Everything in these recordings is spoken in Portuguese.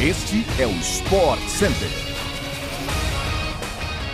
Este é o Sport Center.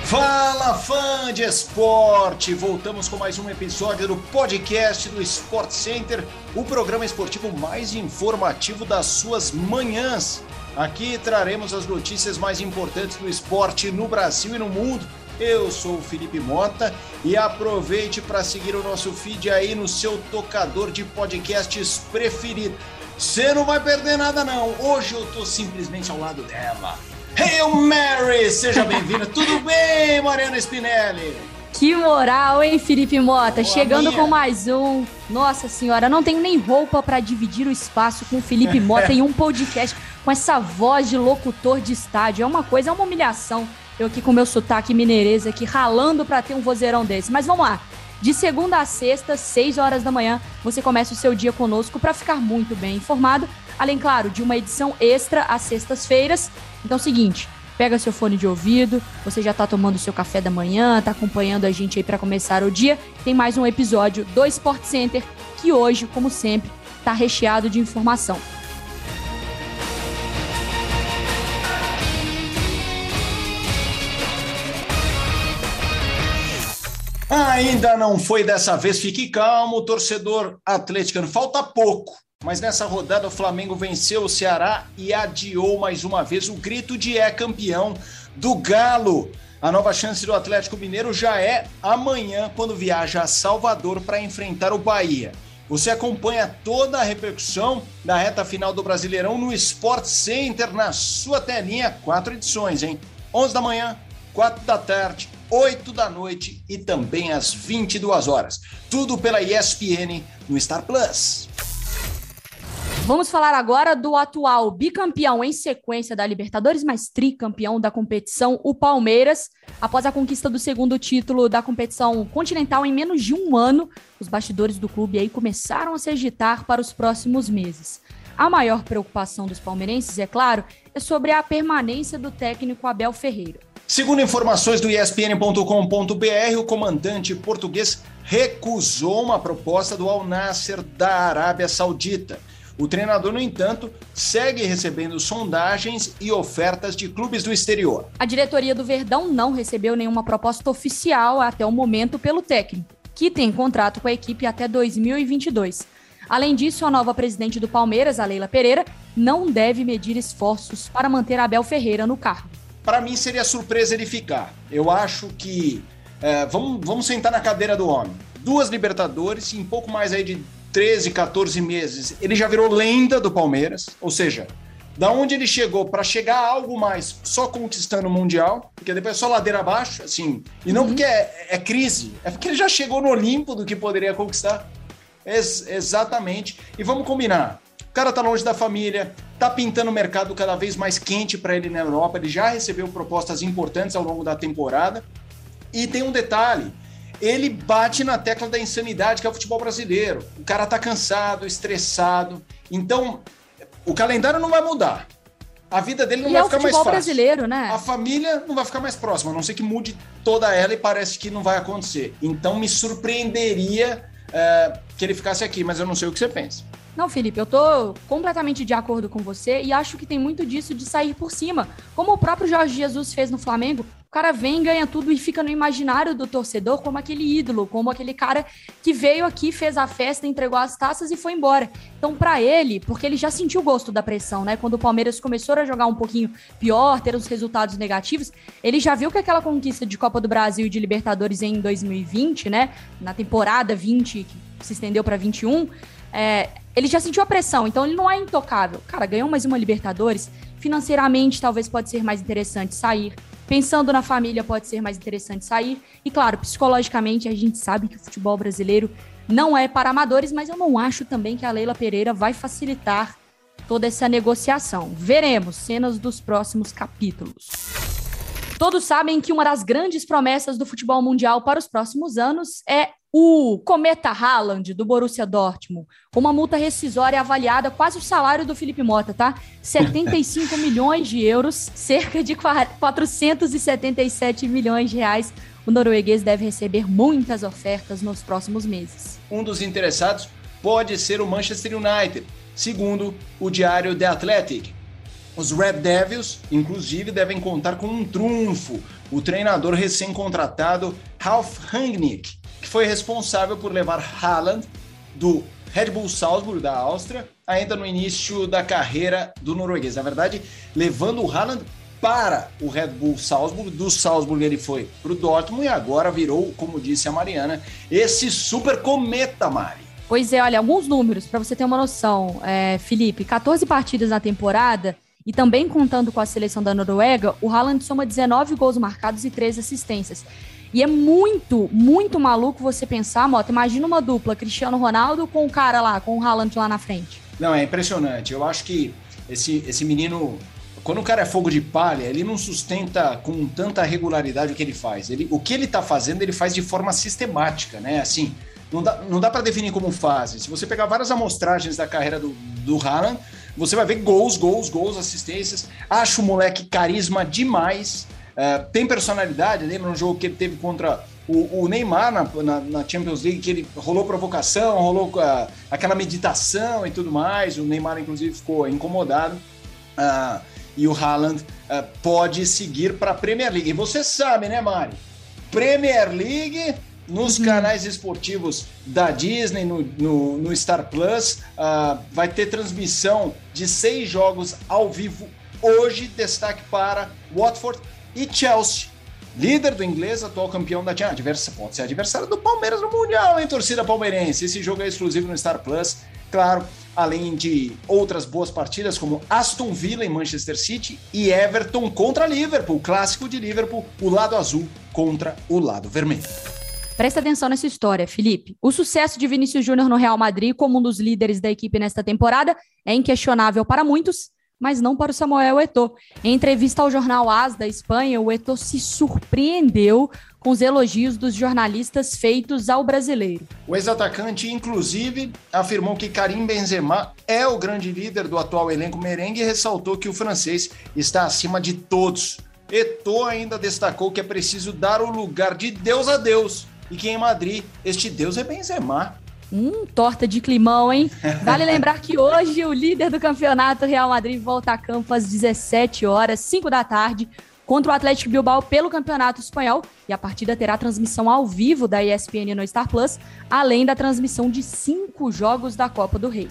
Fala fã de esporte! Voltamos com mais um episódio do podcast do Sport Center, o programa esportivo mais informativo das suas manhãs. Aqui traremos as notícias mais importantes do esporte no Brasil e no mundo. Eu sou o Felipe Mota e aproveite para seguir o nosso feed aí no seu tocador de podcasts preferido. Você não vai perder nada, não. Hoje eu tô simplesmente ao lado dela. Hail Mary! Seja bem-vinda. Tudo bem, Mariana Spinelli? Que moral, hein, Felipe Mota? Boa Chegando minha. com mais um. Nossa senhora, não tenho nem roupa para dividir o espaço com o Felipe Mota em um podcast com essa voz de locutor de estádio. É uma coisa, é uma humilhação. Eu aqui com meu sotaque mineirês aqui ralando para ter um vozeirão desse. Mas vamos lá. De segunda a sexta, 6 horas da manhã, você começa o seu dia conosco para ficar muito bem informado, além, claro, de uma edição extra às sextas-feiras. Então é seguinte, pega seu fone de ouvido, você já está tomando seu café da manhã, está acompanhando a gente aí para começar o dia. Tem mais um episódio do Sport Center que hoje, como sempre, está recheado de informação. Ainda não foi dessa vez, fique calmo, torcedor atleticano. Falta pouco, mas nessa rodada o Flamengo venceu o Ceará e adiou mais uma vez o grito de é campeão do Galo. A nova chance do Atlético Mineiro já é amanhã, quando viaja a Salvador para enfrentar o Bahia. Você acompanha toda a repercussão da reta final do Brasileirão no Sport Center na sua telinha, quatro edições, hein? 11 da manhã, 4 da tarde, 8 da noite e também às 22 horas. Tudo pela ESPN no Star Plus. Vamos falar agora do atual bicampeão em sequência da Libertadores, mas tricampeão da competição, o Palmeiras. Após a conquista do segundo título da competição continental em menos de um ano, os bastidores do clube aí começaram a se agitar para os próximos meses. A maior preocupação dos palmeirenses, é claro, é sobre a permanência do técnico Abel Ferreira. Segundo informações do ESPN.com.br, o comandante português recusou uma proposta do Al Nasser da Arábia Saudita. O treinador, no entanto, segue recebendo sondagens e ofertas de clubes do exterior. A diretoria do Verdão não recebeu nenhuma proposta oficial até o momento pelo técnico, que tem contrato com a equipe até 2022. Além disso, a nova presidente do Palmeiras, a Leila Pereira, não deve medir esforços para manter Abel Ferreira no cargo para mim seria surpresa ele ficar. Eu acho que é, vamos, vamos sentar na cadeira do homem. Duas Libertadores em pouco mais aí de 13, 14 meses, ele já virou lenda do Palmeiras, ou seja, da onde ele chegou para chegar a algo mais só conquistando o Mundial, porque depois é só ladeira abaixo, assim, e não uhum. porque é, é, crise, é porque ele já chegou no Olimpo do que poderia conquistar. Ex exatamente. E vamos combinar, o cara tá longe da família, tá pintando o mercado cada vez mais quente para ele na Europa. Ele já recebeu propostas importantes ao longo da temporada. E tem um detalhe: ele bate na tecla da insanidade que é o futebol brasileiro. O cara tá cansado, estressado. Então, o calendário não vai mudar. A vida dele não e vai é ficar mais fácil. brasileiro, né? A família não vai ficar mais próxima, a não ser que mude toda ela e parece que não vai acontecer. Então me surpreenderia é, que ele ficasse aqui, mas eu não sei o que você pensa. Não, Felipe, eu tô completamente de acordo com você e acho que tem muito disso de sair por cima. Como o próprio Jorge Jesus fez no Flamengo, o cara vem, ganha tudo e fica no imaginário do torcedor como aquele ídolo, como aquele cara que veio aqui, fez a festa, entregou as taças e foi embora. Então, para ele, porque ele já sentiu o gosto da pressão, né? Quando o Palmeiras começou a jogar um pouquinho pior, ter os resultados negativos, ele já viu que aquela conquista de Copa do Brasil e de Libertadores em 2020, né? Na temporada 20, que se estendeu para 21, é, ele já sentiu a pressão, então ele não é intocável. Cara, ganhou mais uma Libertadores, financeiramente talvez pode ser mais interessante sair. Pensando na família, pode ser mais interessante sair. E claro, psicologicamente, a gente sabe que o futebol brasileiro não é para amadores, mas eu não acho também que a Leila Pereira vai facilitar toda essa negociação. Veremos cenas dos próximos capítulos. Todos sabem que uma das grandes promessas do futebol mundial para os próximos anos é o Cometa Haaland, do Borussia Dortmund, uma multa rescisória avaliada quase o salário do Felipe Mota, tá? 75 milhões de euros, cerca de 477 milhões de reais. O norueguês deve receber muitas ofertas nos próximos meses. Um dos interessados pode ser o Manchester United, segundo o diário The Athletic. Os Red Devils, inclusive, devem contar com um trunfo: o treinador recém-contratado Ralf Rangnick, que foi responsável por levar Haaland do Red Bull Salzburg da Áustria ainda no início da carreira do norueguês. Na verdade, levando o Haaland para o Red Bull Salzburg. Do Salzburg ele foi para o Dortmund e agora virou, como disse a Mariana, esse super cometa, Mari. Pois é, olha, alguns números para você ter uma noção, é, Felipe. 14 partidas na temporada e também contando com a seleção da Noruega, o Haaland soma 19 gols marcados e 13 assistências. E é muito, muito maluco você pensar, Mota, imagina uma dupla, Cristiano Ronaldo com o cara lá, com o Haaland lá na frente. Não, é impressionante. Eu acho que esse, esse menino quando o cara é fogo de palha, ele não sustenta com tanta regularidade o que ele faz. Ele, o que ele tá fazendo, ele faz de forma sistemática, né? Assim, não dá, não dá para definir como fase. Se você pegar várias amostragens da carreira do, do Haaland, você vai ver gols, gols, gols, assistências. Acho o moleque carisma demais. Uh, tem personalidade, lembra um jogo que ele teve contra o, o Neymar na, na, na, Champions League, que ele rolou provocação, rolou uh, aquela meditação e tudo mais. O Neymar, inclusive, ficou incomodado. Uh, e o Haaland pode seguir para a Premier League. E você sabe, né, Mari? Premier League nos uhum. canais esportivos da Disney, no, no, no Star Plus, vai ter transmissão de seis jogos ao vivo hoje. Destaque para Watford e Chelsea. Líder do inglês, atual campeão da Champions. Pode ser adversário do Palmeiras no Mundial, hein, torcida palmeirense? Esse jogo é exclusivo no Star Plus. Claro, além de outras boas partidas como Aston Villa em Manchester City e Everton contra Liverpool, clássico de Liverpool, o lado azul contra o lado vermelho. Presta atenção nessa história, Felipe. O sucesso de Vinícius Júnior no Real Madrid como um dos líderes da equipe nesta temporada é inquestionável para muitos, mas não para o Samuel Eto'o. Em entrevista ao jornal AS da Espanha, o Eto'o se surpreendeu com os elogios dos jornalistas feitos ao brasileiro. O ex-atacante, inclusive, afirmou que Karim Benzema é o grande líder do atual elenco merengue e ressaltou que o francês está acima de todos. Eto'o ainda destacou que é preciso dar o lugar de Deus a Deus e que em Madrid este Deus é Benzema. Hum, torta de climão, hein? Vale lembrar que hoje o líder do campeonato Real Madrid volta a campo às 17 horas, 5 da tarde, contra o Atlético Bilbao pelo Campeonato Espanhol. E a partida terá transmissão ao vivo da ESPN no Star Plus, além da transmissão de cinco jogos da Copa do Rei.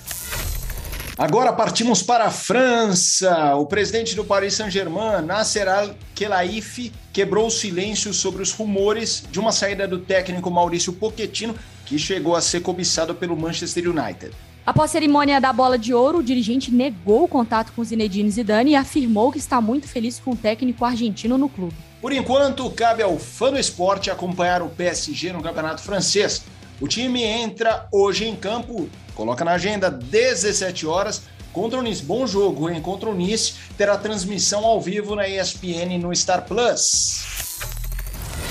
Agora partimos para a França. O presidente do Paris Saint-Germain, Nasser Al-Khelaifi, quebrou o silêncio sobre os rumores de uma saída do técnico Maurício Pochettino, que chegou a ser cobiçado pelo Manchester United. Após a cerimônia da bola de ouro, o dirigente negou o contato com Zinedine Zidane e afirmou que está muito feliz com o técnico argentino no clube. Por enquanto, cabe ao fã do esporte acompanhar o PSG no Campeonato Francês. O time entra hoje em campo, coloca na agenda 17 horas contra o Nice. Bom jogo, hein? Contra o Nice terá transmissão ao vivo na ESPN no Star Plus.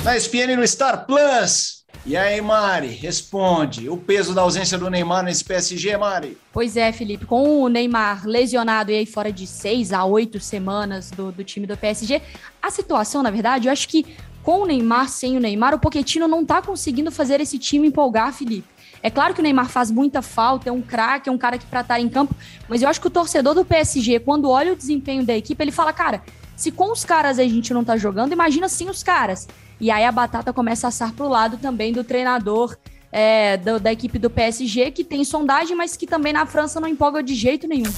Na ESPN no Star Plus, e aí, Mari, responde. O peso da ausência do Neymar nesse PSG, Mari? Pois é, Felipe. Com o Neymar lesionado e aí fora de seis a oito semanas do, do time do PSG, a situação, na verdade, eu acho que com o Neymar, sem o Neymar, o Poquetino não tá conseguindo fazer esse time empolgar, Felipe. É claro que o Neymar faz muita falta, é um craque, é um cara que para estar em campo, mas eu acho que o torcedor do PSG, quando olha o desempenho da equipe, ele fala, cara, se com os caras a gente não tá jogando, imagina sem os caras. E aí a batata começa a assar para o lado também do treinador é, do, da equipe do PSG, que tem sondagem, mas que também na França não empolga de jeito nenhum.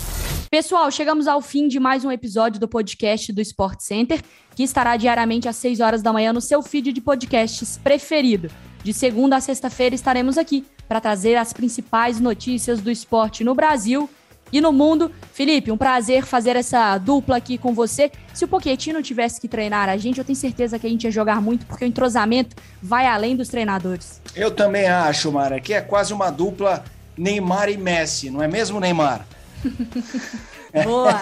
Pessoal, chegamos ao fim de mais um episódio do podcast do Sport Center, que estará diariamente às 6 horas da manhã no seu feed de podcasts preferido. De segunda a sexta-feira estaremos aqui para trazer as principais notícias do esporte no Brasil e no mundo. Felipe, um prazer fazer essa dupla aqui com você. Se o Pochettino tivesse que treinar a gente, eu tenho certeza que a gente ia jogar muito, porque o entrosamento vai além dos treinadores. Eu também acho, Mara, que é quase uma dupla Neymar e Messi, não é mesmo, Neymar? Boa!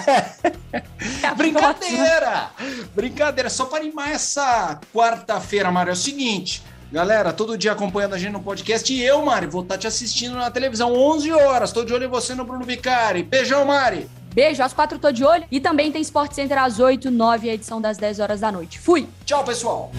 Brincadeira! Brincadeira, só para animar essa quarta-feira, Mara, é o seguinte. Galera, todo dia acompanhando a gente no podcast. E eu, Mari, vou estar tá te assistindo na televisão 11 horas. Estou de olho em você no Bruno Vicari. Beijão, Mari. Beijo, às quatro tô de olho. E também tem Sport Center às 8, 9, a edição das 10 horas da noite. Fui! Tchau, pessoal!